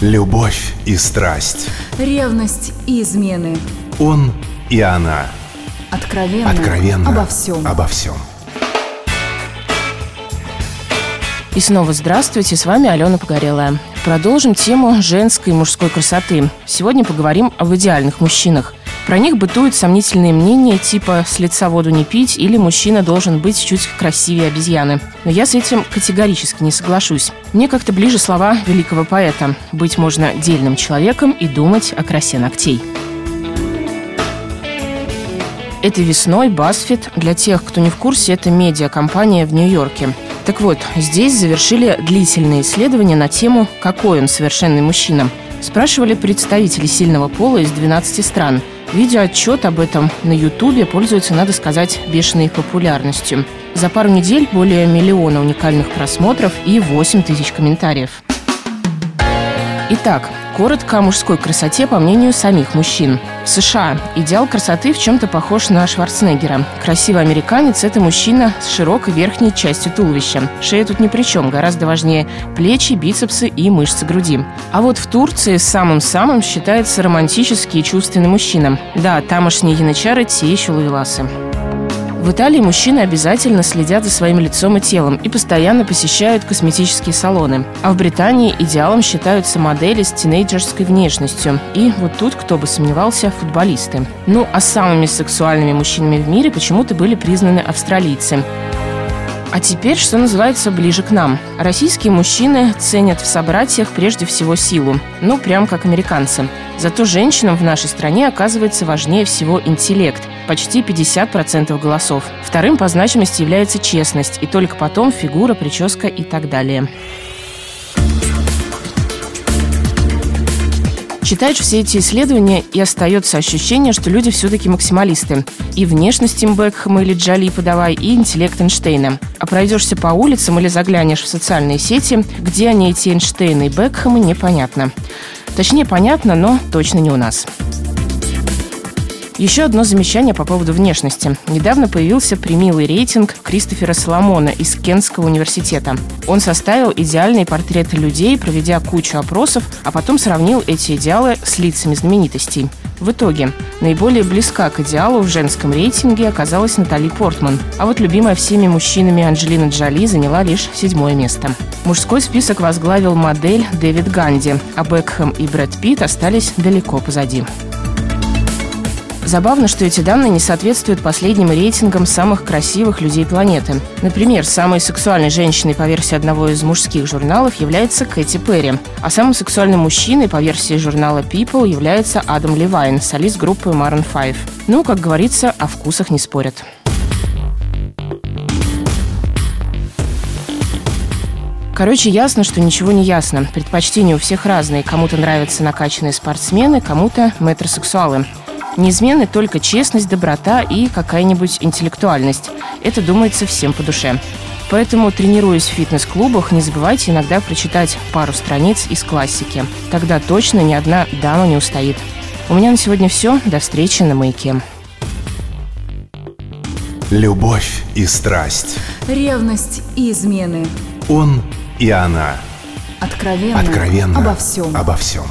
Любовь и страсть. Ревность и измены. Он и она. Откровенно. Откровенно. Обо всем. Обо всем. И снова здравствуйте, с вами Алена Погорелая. Продолжим тему женской и мужской красоты. Сегодня поговорим об идеальных мужчинах. Про них бытуют сомнительные мнения типа «с лица воду не пить» или «мужчина должен быть чуть красивее обезьяны». Но я с этим категорически не соглашусь. Мне как-то ближе слова великого поэта «быть можно дельным человеком и думать о красе ногтей». Этой весной BuzzFeed, для тех, кто не в курсе, это медиакомпания в Нью-Йорке. Так вот, здесь завершили длительные исследования на тему «Какой он совершенный мужчина?». Спрашивали представителей сильного пола из 12 стран – Видеоотчет об этом на Ютубе пользуется, надо сказать, бешеной популярностью. За пару недель более миллиона уникальных просмотров и 8 тысяч комментариев. Итак, коротко о мужской красоте по мнению самих мужчин. В США идеал красоты в чем-то похож на Шварценеггера. Красивый американец – это мужчина с широкой верхней частью туловища. Шея тут ни при чем, гораздо важнее плечи, бицепсы и мышцы груди. А вот в Турции самым-самым считается романтический и чувственный мужчина. Да, тамошние янычары – те еще ловеласы. В Италии мужчины обязательно следят за своим лицом и телом и постоянно посещают косметические салоны. А в Британии идеалом считаются модели с тинейджерской внешностью. И вот тут, кто бы сомневался, футболисты. Ну, а самыми сексуальными мужчинами в мире почему-то были признаны австралийцы. А теперь, что называется, ближе к нам. Российские мужчины ценят в собратьях прежде всего силу. Ну, прям как американцы. Зато женщинам в нашей стране оказывается важнее всего интеллект. Почти 50% голосов. Вторым по значимости является честность. И только потом фигура, прическа и так далее. Читаешь все эти исследования, и остается ощущение, что люди все-таки максималисты. И внешность им Бекхэма или Джоли подавай, и интеллект Эйнштейна. А пройдешься по улицам или заглянешь в социальные сети, где они эти Эйнштейны и Бекхэмы, непонятно. Точнее, понятно, но точно не у нас. Еще одно замечание по поводу внешности. Недавно появился примилый рейтинг Кристофера Соломона из Кентского университета. Он составил идеальные портреты людей, проведя кучу опросов, а потом сравнил эти идеалы с лицами знаменитостей. В итоге, наиболее близка к идеалу в женском рейтинге оказалась Натали Портман, а вот любимая всеми мужчинами Анджелина Джоли заняла лишь седьмое место. Мужской список возглавил модель Дэвид Ганди, а Бекхэм и Брэд Питт остались далеко позади. Забавно, что эти данные не соответствуют последним рейтингам самых красивых людей планеты. Например, самой сексуальной женщиной по версии одного из мужских журналов является Кэти Перри, а самым сексуальным мужчиной по версии журнала People является Адам Левайн, солист группы Maroon 5. Ну, как говорится, о вкусах не спорят. Короче, ясно, что ничего не ясно. Предпочтения у всех разные. Кому-то нравятся накачанные спортсмены, кому-то метросексуалы. Неизменны только честность, доброта и какая-нибудь интеллектуальность. Это думается всем по душе. Поэтому, тренируясь в фитнес-клубах, не забывайте иногда прочитать пару страниц из классики. Тогда точно ни одна дама не устоит. У меня на сегодня все. До встречи на маяке. Любовь и страсть. Ревность и измены. Он и она. Откровенно. Откровенно. Обо всем. Обо всем.